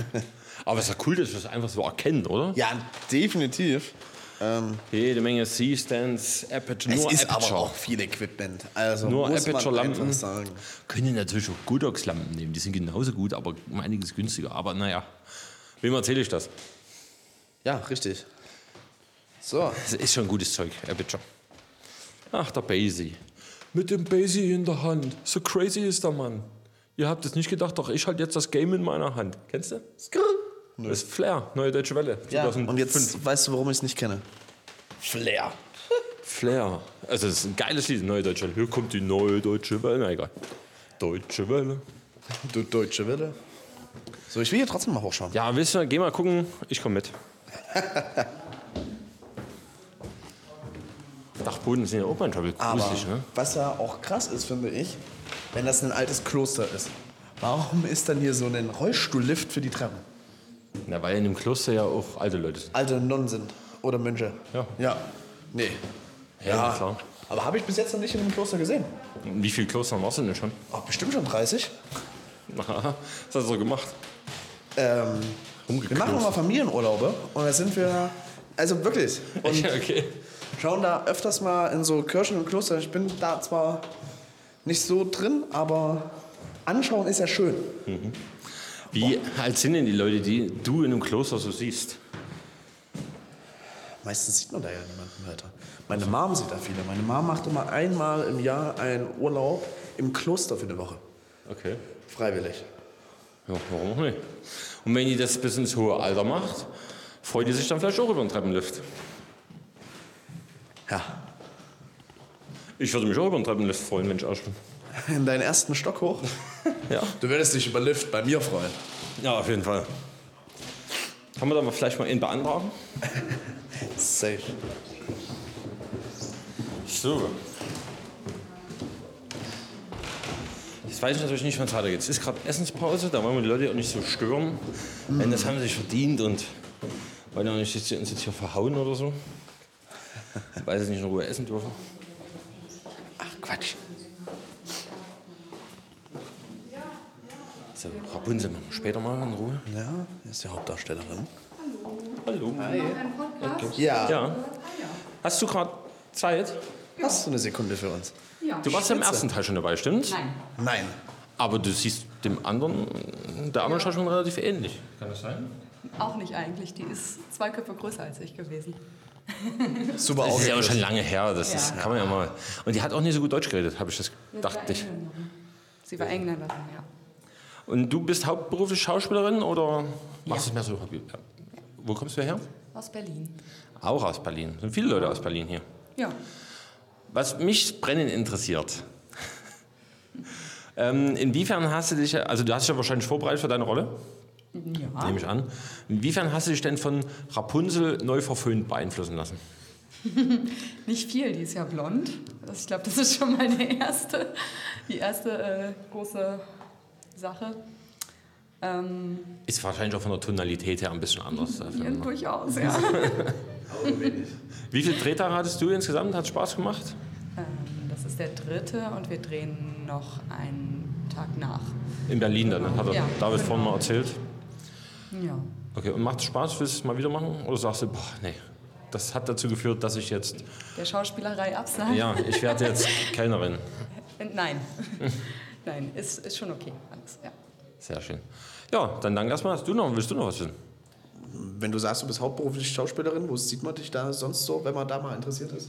Aber es ist ja cool, dass wir es einfach so erkennen, oder? ja, definitiv. Ähm, Jede Menge C-Stands, Aperture, es nur ist Aperture. aber auch viel Equipment. Also Nur muss man Aperture-Lampen. einfach sagen. Können natürlich auch Godox-Lampen nehmen, die sind genauso gut, aber um einiges günstiger. Aber naja, wem erzähle ich das? Ja, richtig. So, Das ist schon gutes Zeug, Aperture. Ach, der Basie. Mit dem Basie in der Hand. So crazy ist der Mann. Ihr habt es nicht gedacht, doch ich halte jetzt das Game in meiner Hand. Kennst du? Das ist Flair, Neue Deutsche Welle. ja, 2005. und jetzt weißt du, warum ich es nicht kenne. Flair. Flair. Also, es ist ein geiles Lied, Neue Deutsche Welle. Hier kommt die Neue Deutsche Welle. Na egal. Deutsche Welle. Du Deutsche Welle. So, ich will hier trotzdem mal hochschauen. Ja, willst du, geh mal gucken. Ich komme mit. Dachboden sind ja auch manchmal Aber gruselig, ne? was ja auch krass ist, finde ich, wenn das ein altes Kloster ist, warum ist dann hier so ein Rollstuhllift für die Treppen? Na, weil in dem Kloster ja auch alte Leute sind. alte Nonnen sind. Oder Mönche. Ja. Ja. Nee. Ja, klar. Aber habe ich bis jetzt noch nicht in einem Kloster gesehen. Wie viele Kloster warst du denn schon? Ach, bestimmt schon 30. Aha, was hast du so gemacht? Ähm, wir machen immer Familienurlaube und da sind wir, also wirklich, und okay. schauen da öfters mal in so Kirchen und Klöster. Ich bin da zwar nicht so drin, aber anschauen ist ja schön. Wie alt sind denn die Leute, die du in einem Kloster so siehst? Meistens sieht man da ja niemanden weiter. Meine Mom sieht da viele. Meine Mom macht immer einmal im Jahr einen Urlaub im Kloster für eine Woche. Okay. Freiwillig. Ja, warum auch nicht? Und wenn die das bis ins hohe Alter macht, freut die sich dann vielleicht auch über den Treppenlift. Ja. Ich würde mich auch über den Treppenlift freuen, wenn ich auch schon. In deinen ersten Stock hoch. Ja. Du würdest dich über Lift bei mir freuen. Ja, auf jeden Fall. Kann man da mal vielleicht mal einen beantragen? Safe. So. Jetzt weiß ich natürlich nicht, wann es weitergeht. Es ist gerade Essenspause, da wollen wir die Leute auch nicht so stören. Denn das haben sie sich verdient und wollen ja nicht uns jetzt hier verhauen oder so. Weil sie nicht in Ruhe essen dürfen. Quatsch. So, Rapunzel machen wir später mal in Ruhe. Ja, hier ist die Hauptdarstellerin. Hallo. Ja. Ja. Hast du gerade Zeit? Hast du eine Sekunde für uns? Du warst ja im ersten Teil schon dabei, stimmt? Nein. Nein. Aber du siehst dem anderen, der anderen Schauspielerin relativ ähnlich. Kann das sein? Auch nicht eigentlich. Die ist zwei Köpfe größer als ich gewesen. Super Das ist ja auch schon lange her, das Ja. ist, kann man ja mal. Und die hat auch nicht so gut Deutsch geredet, habe ich das dachte ich. Sie war Engländerin, ja. Und du bist hauptberuflich Schauspielerin oder machst du es mehr so Hobby? Ja. Wo kommst du her? Aus Berlin. Auch aus Berlin. Sind viele Leute aus Berlin hier. Ja. Was mich brennend interessiert. ähm, inwiefern hast du dich, also du hast dich ja wahrscheinlich vorbereitet für deine Rolle, Ja. nehme ich an. Inwiefern hast du dich denn von Rapunzel neu verföhnt beeinflussen lassen? Nicht viel, die ist ja blond. Das, ich glaube, das ist schon mal die erste, die erste äh, große Sache. Ähm, Ist wahrscheinlich auch von der Tonalität her ein bisschen anders. ja, durchaus, ja. Wie viele Drehtage hattest du insgesamt? Hat Spaß gemacht? ähm, das ist der dritte und wir drehen noch einen Tag nach. In Berlin dann, hat er Ja, David genau. vorhin mal erzählt. Ja. Okay, und macht es Spaß, willst du es mal wieder machen? Oder sagst du, boah, nee, das hat dazu geführt, dass ich jetzt, Der Schauspielerei absagen? ja, ich werde jetzt Kellnerin. Nein. Nein, ist, ist schon okay. Alles, ja. Sehr schön. Ja, dann danke erstmal. Hast du noch, willst du noch was wissen? Wenn du sagst, du bist hauptberuflich Schauspielerin, wo sieht man dich da sonst so, wenn man da mal interessiert ist?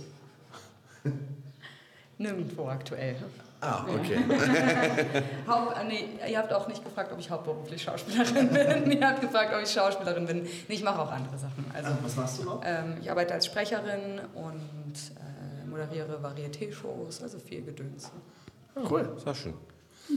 Nirgendwo aktuell. Ah, okay. Haupt, äh, nee, ihr habt auch nicht gefragt, ob ich hauptberuflich Schauspielerin bin. ihr habt gefragt, ob ich Schauspielerin bin. Nee, ich mache auch andere Sachen. Also, Was machst du noch? ähm, ich arbeite als Sprecherin und äh, moderiere Varieté-Shows, also viel Gedöns. Cool. Sehr schön.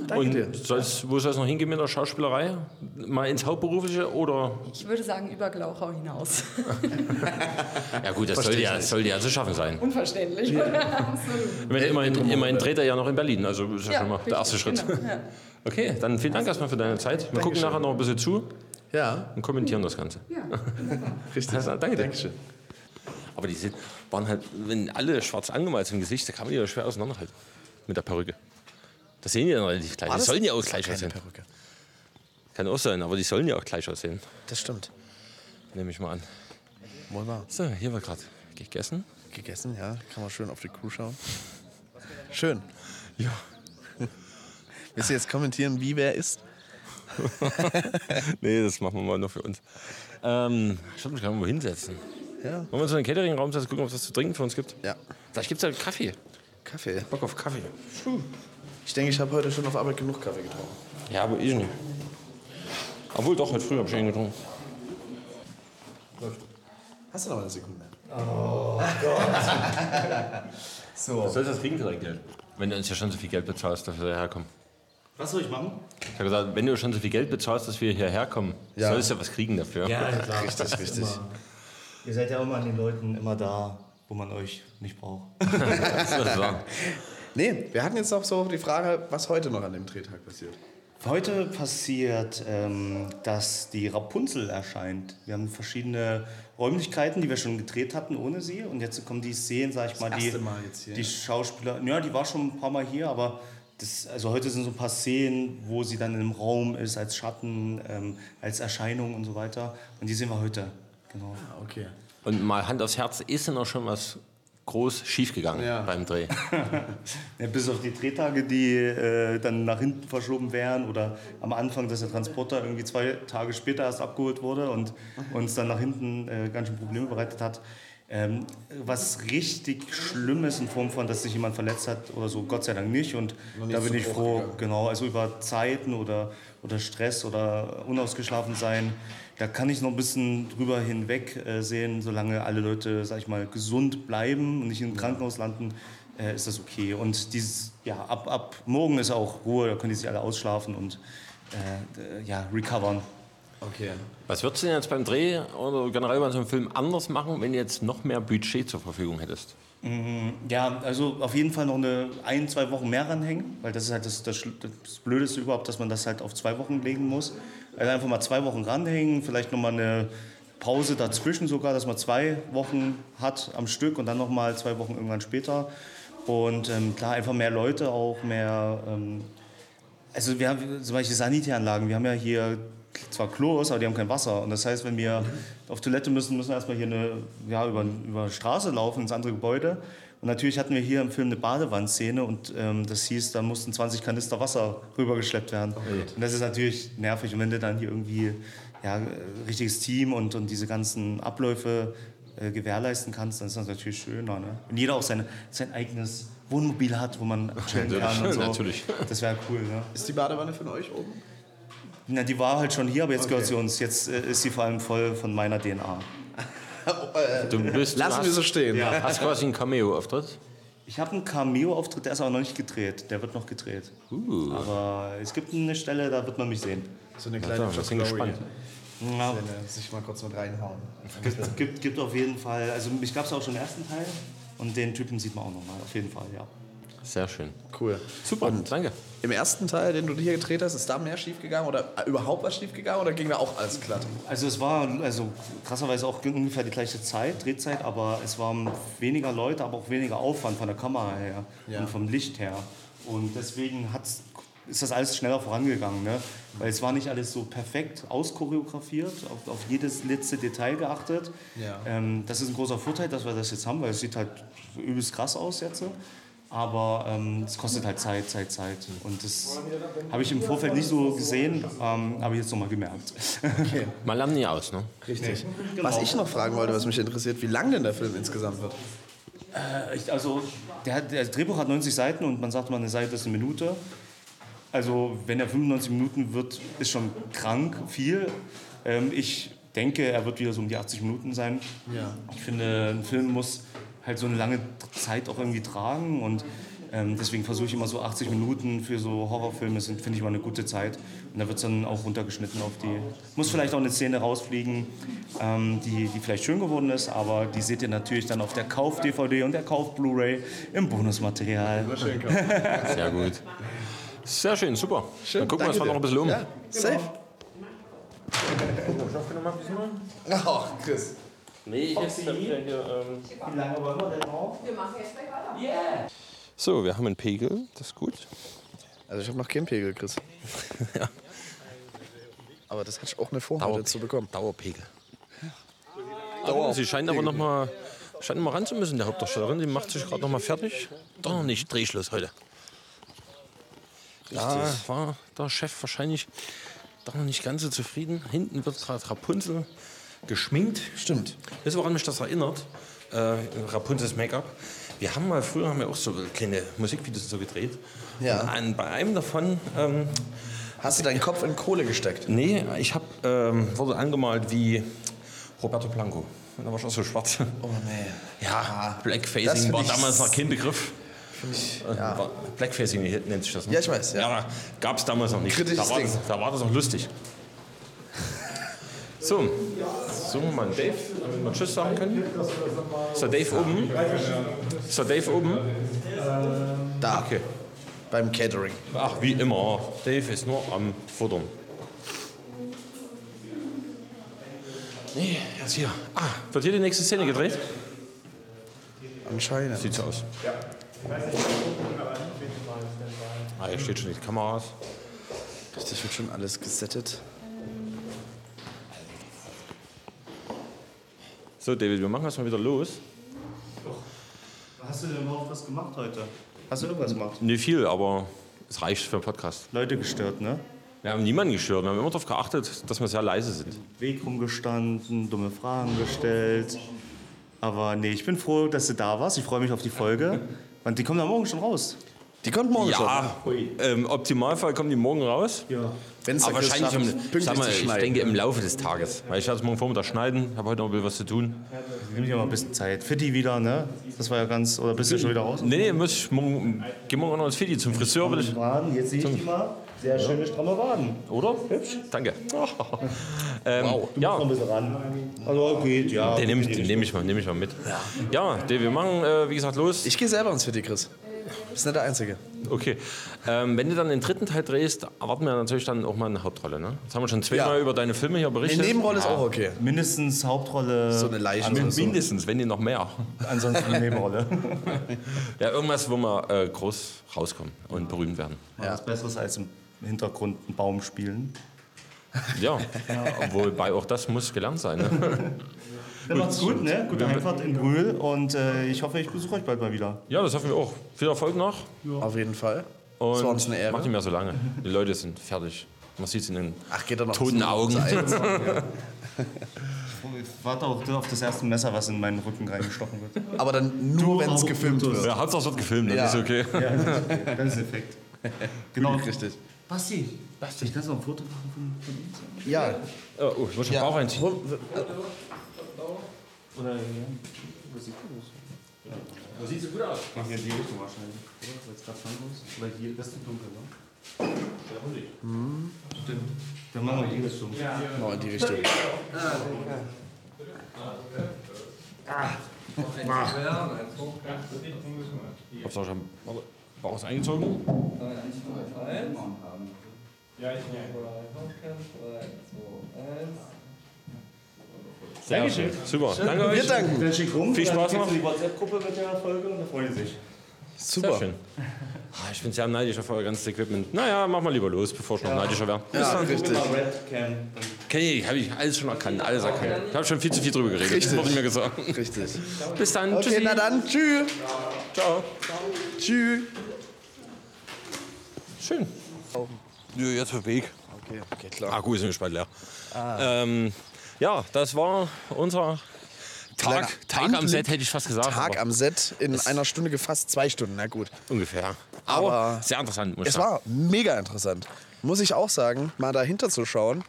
Danke Und dir. soll's, wo soll es noch hingehen mit der Schauspielerei? Mal ins Hauptberufliche oder? Ich würde sagen, über Glauchau hinaus. Ja gut, das sollte ja, sollte ja zu schaffen sein. Unverständlich. Absolut. Meine, immerhin, immerhin dreht er ja noch in Berlin, also ist ja, Ja, schon mal der erste richtig, Schritt. genau, ja. Okay, dann vielen Dank erstmal für deine Zeit. Wir gucken nachher noch ein bisschen zu Ja, und kommentieren das Ganze. Ja. richtig. Also, danke dir. Dankeschön. Aber die sind, waren halt, wenn alle schwarz angemalt sind im Gesicht, da kann man die ja schwer auseinanderhalten mit der Perücke. Das sehen die dann relativ gleich. War Die das- sollen ja auch war gleich aussehen. Perücke. Kann auch sein, aber die sollen ja auch gleich aussehen. Das stimmt. Nehme ich mal an. Wahr. So, hier wird gerade gegessen. Gegessen, ja. Kann man schön auf die Crew schauen. Schön. Ja. Willst du jetzt kommentieren, wie wer ist? Nee, das machen wir mal nur für uns. Ähm, ich würde mich gerne mal hinsetzen. Ja. Wollen wir uns in den Catering-Raum setzen, gucken, ob es was zu trinken für uns gibt? Ja. Vielleicht gibt es ja Kaffee. Kaffee. Bock auf Kaffee. Ich denke, ich habe heute schon auf Arbeit genug Kaffee getrunken. Ja, aber ich nicht. Obwohl, doch, heute früh habe ich einen getrunken. Hast du noch eine Sekunde? Was soll das kriegen für dein Geld? Wenn du uns ja schon so viel Geld bezahlst, dass wir hierher kommen. Was soll ich machen? Ich habe gesagt, wenn du schon so viel Geld bezahlst, dass wir hierher kommen, Ja. sollst du ja was kriegen dafür. Ja, klar. Richtig, richtig. Immer. Ihr seid ja immer an den Leuten immer da, wo man euch nicht braucht. Das ist wahr. Nee, wir hatten jetzt noch so die Frage, was heute noch an dem Drehtag passiert. Heute passiert, ähm, dass die Rapunzel erscheint. Wir haben verschiedene Räumlichkeiten, die wir schon gedreht hatten ohne sie. Und jetzt kommen die Szenen, sag ich mal, die, erste Mal jetzt hier, die? Schauspieler. Ja, die war schon ein paar Mal hier, aber das, also heute sind so ein paar Szenen, wo sie dann im Raum ist, als Schatten, ähm, als Erscheinung und so weiter. Und die sehen wir heute. Genau. Okay. Und mal Hand aufs Herz, ist denn noch schon was groß schiefgegangen Ja. beim Dreh? Ja, bis auf die Drehtage, die äh, dann nach hinten verschoben wären oder am Anfang, dass der Transporter irgendwie zwei Tage später erst abgeholt wurde und uns dann nach hinten äh, ganz schön Probleme bereitet hat. Ähm, was richtig schlimm ist in Form von, dass sich jemand verletzt hat oder so, Gott sei Dank nicht. Und nicht da bin ich froh, gegangen. genau, also über Zeiten oder, oder Stress oder unausgeschlafen sein, da kann ich noch ein bisschen drüber hinweg äh, sehen, solange alle Leute, sag ich mal, gesund bleiben und nicht im Krankenhaus landen, äh, ist das okay. Und dieses, ja, ab, ab morgen ist auch Ruhe, da können die sich alle ausschlafen und äh, ja, recovern. Okay. Was würdest du denn jetzt beim Dreh oder generell bei so einem Film anders machen, wenn du jetzt noch mehr Budget zur Verfügung hättest? Ja, also auf jeden Fall noch eine ein, zwei Wochen mehr ranhängen, weil das ist halt das, das, das Blödeste überhaupt, dass man das halt auf zwei Wochen legen muss. Also einfach mal zwei Wochen ranhängen, vielleicht nochmal eine Pause dazwischen sogar, dass man zwei Wochen hat am Stück und dann nochmal zwei Wochen irgendwann später. Und ähm, klar, einfach mehr Leute auch, mehr... Ähm, also wir haben zum Beispiel Sanitäranlagen, wir haben ja hier zwar Klos, aber die haben kein Wasser. Und das heißt, wenn wir auf Toilette müssen, müssen wir erstmal hier eine, ja, über, über Straße laufen ins andere Gebäude. Und natürlich hatten wir hier im Film eine Badewannszene und ähm, das hieß, da mussten 20 Kanister Wasser rübergeschleppt werden. Und das ist natürlich nervig. Und wenn du dann hier irgendwie ja, äh, richtiges Team und, und diese ganzen Abläufe äh, gewährleisten kannst, dann ist das natürlich schöner. Ne? Wenn jeder auch seine, sein eigenes Wohnmobil hat, wo man chillen kann und so. Natürlich. Das wäre cool. Ne? Ist die Badewanne von euch oben? Na, die war halt schon hier, aber jetzt gehört Okay. sie uns. Jetzt äh, ist sie vor allem voll von meiner DNA. Du bist, Lassen du wir hast, so stehen. hast quasi einen Cameo-Auftritt. Ich habe einen Cameo-Auftritt, der ist aber noch nicht gedreht. Der wird noch gedreht. Uh. Aber es gibt eine Stelle, da wird man mich sehen. So eine Ja, kleine wir sind gespannt. Ja, sich mal kurz mit reinhauen. gibt, gibt, gibt auf jeden Fall, also mich gab es auch schon im ersten Teil. Und den Typen sieht man auch nochmal, auf jeden Fall, ja. Sehr schön. Cool. Super, danke. Im ersten Teil, den du hier gedreht hast, ist da mehr schief gegangen oder überhaupt was schief gegangen oder ging da auch alles glatt? Also es war also krasserweise auch ungefähr die gleiche Zeit, Drehzeit, aber es waren weniger Leute, aber auch weniger Aufwand von der Kamera her Ja. und vom Licht her. Und deswegen hat's, ist das alles schneller vorangegangen. Ne? Weil es war nicht alles so perfekt auschoreografiert, auf, auf jedes letzte Detail geachtet. Ja. Ähm, das ist ein großer Vorteil, dass wir das jetzt haben, weil es sieht halt übelst krass aus jetzt. Aber ähm, es kostet halt Zeit, Zeit, Zeit. Und das habe ich im Vorfeld nicht so gesehen, ähm, habe ich jetzt nochmal gemerkt. Man lernt nie aus, ne? Richtig. Was ich noch fragen wollte, was mich interessiert, wie lang denn der Film insgesamt wird? Äh, ich- Also, der, der Drehbuch hat 90 Seiten und man sagt mal, eine Seite ist eine Minute. Also, wenn er 95 Minuten wird, ist schon krank viel. Ähm, ich denke, er wird wieder so um die 80 Minuten sein. Ja. Ich finde, ein Film muss halt so eine lange Zeit auch irgendwie tragen und ähm, deswegen versuche ich immer so 80 Minuten für so Horrorfilme, sind, finde ich immer eine gute Zeit. Und da wird es dann auch runtergeschnitten auf die. Muss vielleicht auch eine Szene rausfliegen, ähm, die, die vielleicht schön geworden ist, aber die seht ihr natürlich dann auf der Kauf-DVD und der Kauf-Blu-ray im Bonusmaterial. Sehr gut. Sehr schön, super. Dann gucken wir uns mal noch ein bisschen um. Ja, safe. Ach, Chris. Nee, ich jetzt wieder hier. Ähm Wie lange wollen wir denn noch? so, wir haben einen Pegel, das ist gut. Also ich habe noch keinen Pegel, Chris. Aber das hatte ich auch eine Vorhaut Dauer- zu bekommen. Dauerpegel. Dauer Sie scheint aber noch mal, scheint noch mal ran zu müssen, der Hauptdarstellerin. Die macht sich gerade noch mal fertig. Doch noch nicht Drehschluss heute. Da war der Chef wahrscheinlich doch noch nicht ganz so zufrieden. Hinten wird gerade Rapunzel geschminkt. Stimmt. Das woran mich das erinnert, äh, Rapunzels Make-up. Wir haben mal früher haben wir auch so kleine Musikvideos so gedreht. Ja. Und bei einem davon, ähm, Hast du deinen Kopf in Kohle gesteckt? nee, ich hab, ähm, wurde angemalt wie Roberto Blanco. Und da war ich auch so schwarz. Oh nee. Ja, das Blackfacing war ich- damals noch kein Begriff. Äh, ja. Blackfacing nennt sich das. Ne? Ja, ich weiß, ja. Ja, gab es damals noch nicht. Kritisches Da war, das, Ding. da war das noch lustig. So, so mal Dave, damit wir Tschüss sagen können. Ist der Dave oben? Ist der Dave oben? Da. Okay. beim Catering. Ach, wie immer. Dave ist nur am Futtern. Nee, er ist hier. Ah, wird hier die nächste Szene gedreht? Anscheinend. Sieht so aus. Ah, hier steht schon die Kameras. Das wird schon alles gesettet. So, David, wir machen erstmal wieder los. Hast du denn überhaupt was gemacht heute? Hast du irgendwas gemacht? Nicht viel, aber es reicht für einen Podcast. Leute gestört, ne? Wir haben niemanden gestört. Wir haben immer darauf geachtet, dass wir sehr leise sind. Weg rumgestanden, dumme Fragen gestellt. Aber nee, ich bin froh, dass du da warst. Ich freue mich auf die Folge. Und die kommt am Morgen schon raus. Die kommt morgen schon. Ja, im Optimalfall kommen die morgen raus. Ja. Wenn es Aber wahrscheinlich, im, sag mal, ich denke im Laufe des Tages. Weil ich werde es morgen Vormittag schneiden, habe heute noch ein bisschen was zu tun. Nimm dir mal ein bisschen Zeit. Fitti wieder, ne? Das war ja ganz. Oder bist du schon wieder raus? Nee, nee, muss ich morgen, geh morgen noch ins Fidi zum Friseur, will ich. Waden, jetzt sehe ich die mal. Sehr schöne, stramme Waden. Oder? Hübsch. Danke. ähm, ja, Noch ein bisschen ran. Also geht, ja. den nehme ich, nehm ich, mal- nehm ich mal mit. Ja, den, wir machen, äh, wie gesagt, los. Ich gehe selber ins Fitti, Chris. Bist nicht der Einzige. Okay. Ähm, wenn du dann den dritten Teil drehst, erwarten wir natürlich dann auch mal eine Hauptrolle. Ne? Jetzt haben wir schon zweimal Ja. über deine Filme hier Die berichtet. Nebenrolle ist Ja. auch okay. Mindestens Hauptrolle. So eine leichte Min- oder so. Mindestens, wenn nicht noch mehr. Ansonsten eine Nebenrolle. Ja, irgendwas, wo wir äh, groß rauskommen und berühmt werden. Ja. Was Besseres als im Hintergrund einen Baum spielen. Ja, wobei auch das muss gelernt sein. Ne? Dann macht's gut, ne? Gute Heimfahrt in Brühl und äh, ich hoffe, ich besuche euch bald mal wieder. Ja, das hoffen wir auch. Viel Erfolg noch. Auf jeden Fall. Und Das war uns eine Ehre. Macht nicht mehr so lange. Die Leute sind fertig. Man sieht es in den Ach, geht noch toten zu- Augen. zu. Ich warte auch auf das erste Messer, was in meinen Rücken reingestochen wird. Aber dann nur, wenn es gefilmt wird. Ja, Hauptsache es wird gefilmt, das Ja. ist okay. Ja, das ist okay. Das ist Effekt. Genau. Richtig. Basti, Basti, ich kann noch ein Foto machen von, von uns? Ja. Oh, oh, ich muss schon ja. Bauch einziehen. Oder, ja. Wo sieht das aus? Das sieht so gut aus. Mach hier in die Richtung wahrscheinlich. Oder? Weil es gerade Sand ist. Oder hier, das ist zu dunkel, ne? Stimmt. Dann machen wir die Richtung. Genau in die Richtung. Hauptsache schon warte, Bauch ist eingezogen. Sehr schön. Super. Danke Wir euch. danken. Dann schick rum. Viel Spaß noch. die WhatsApp-Gruppe mit der Folge und da freuen sie sich. Sehr Super. schön. Ah, Ich bin sehr neidisch auf euer ganzes Equipment. Naja, mach mal lieber los, bevor ich noch neidischer werde. Ja, richtig. Guck mal, Redcam. Dann Okay, habe ich alles schon erkannt, alles erkannt. Ich habe schon viel zu viel drüber geredet, Richtig. wurde mir gesagt. Richtig. Bis dann, Okay, tschüssi. na dann. Tschüss. Ciao. Tschüss. Schön. Ja, jetzt für Weg. Okay, okay, klar. Ah, gut, ist mir bald leer. Ähm, ja, das war unser Tag, Tag am. Set, hätte ich fast gesagt. Tag am Set in einer Stunde gefasst, zwei Stunden, na gut. Ungefähr. Aber, Aber sehr interessant, muss ich Es sagen. war mega interessant. Muss ich auch sagen, mal dahinter zu schauen,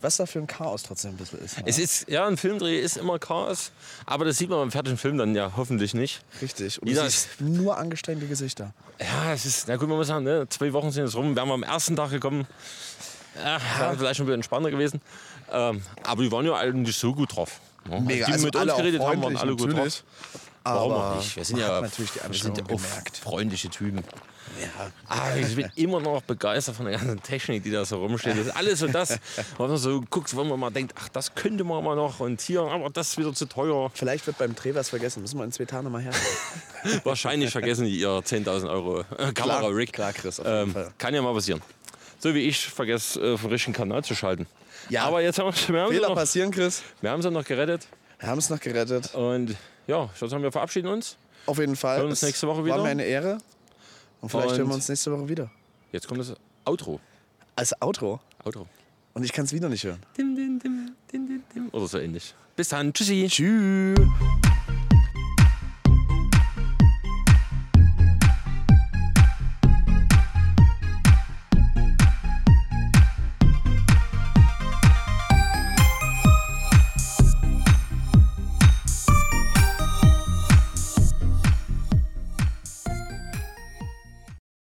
was da für ein Chaos trotzdem ein bisschen ist. ne? Es ist, ja, ein Filmdreh ist immer Chaos, aber das sieht man beim fertigen Film dann ja hoffentlich nicht. Richtig. Und Jeder siehst nur angestrengte Gesichter. Ja, es ist, na gut, man muss sagen, ne, zwei Wochen sind jetzt rum, wären wir am ersten Tag gekommen. Ja, vielleicht schon ein bisschen entspannter gewesen. Ähm, aber die waren ja eigentlich so gut drauf. Ja, Mega. Die Also mit uns geredet haben, waren alle gut drauf. Warum auch nicht? Wir sind ja natürlich die wir sind ja gemerkt. freundliche Typen. Ah, ich bin immer noch begeistert von der ganzen Technik, die da so rumsteht. Das ist alles so das, wo man so guckt, wo man mal denkt, ach, das könnte man mal noch und hier, aber das ist wieder zu teuer. Vielleicht wird beim Dreh was vergessen. Müssen wir in zwei Tagen nochmal her. Wahrscheinlich vergessen die ihr 10.000 Euro äh, Kamera-Rig. klar, Chris, Ähm, kann ja mal passieren. So wie ich vergesse, äh, vom richtigen Kanal zu schalten. Ja. Aber jetzt haben wir, wir, haben Fehler noch, passieren, Chris. wir haben sie noch gerettet. Wir haben es noch gerettet. Und ja, ich würde sagen, wir verabschieden uns. Auf jeden Fall. Hören uns Es nächste Woche wieder. War mir eine Ehre. Und vielleicht Und- hören wir uns nächste Woche wieder. Jetzt kommt das Outro. Als Outro. Outro. Und ich kann es wieder nicht hören. Dim, dim, dim, dim, dim, dim. Oder so ähnlich. Bis dann. Tschüssi. Tschüss.